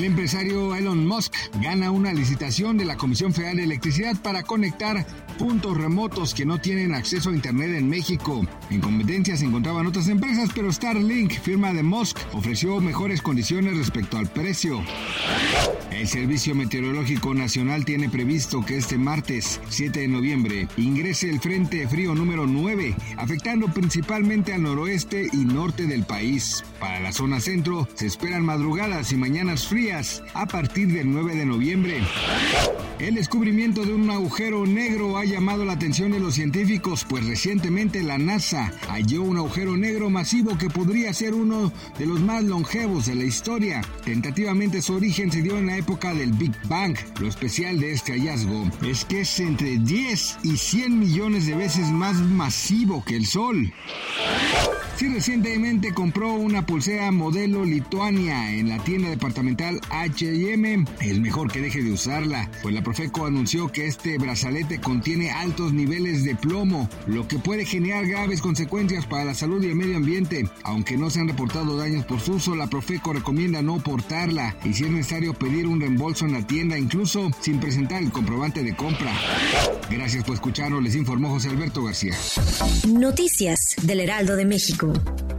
El empresario Elon Musk gana una licitación de la Comisión Federal de Electricidad para conectar puntos remotos que no tienen acceso a Internet en México. En competencia se encontraban otras empresas, pero Starlink, firma de Musk, ofreció mejores condiciones respecto al precio. El Servicio Meteorológico Nacional tiene previsto que este martes 7 de noviembre ingrese el Frente Frío número 9, afectando principalmente al noroeste y norte del país. Para la zona centro se esperan madrugadas y mañanas frías a partir del 9 de noviembre. El descubrimiento de un agujero negro ha llamado la atención de los científicos, pues recientemente la NASA halló un agujero negro masivo que podría ser uno de los más longevos de la historia. Tentativamente su origen se dio en la época del Big Bang. Lo especial de este hallazgo es que es entre 10 y 100 millones de veces más masivo que el Sol. Si recientemente compró una pulsera modelo Lituania en la tienda departamental H&M, es mejor que deje de usarla, pues la Profeco anunció que este brazalete contiene altos niveles de plomo, lo que puede generar graves consecuencias para la salud y el medio ambiente. Aunque no se han reportado daños por su uso, la Profeco recomienda no portarla y si es necesario pedir un reembolso en la tienda, incluso sin presentar el comprobante de compra. Gracias por escucharnos, les informó José Alberto García. Noticias del Heraldo de México. you.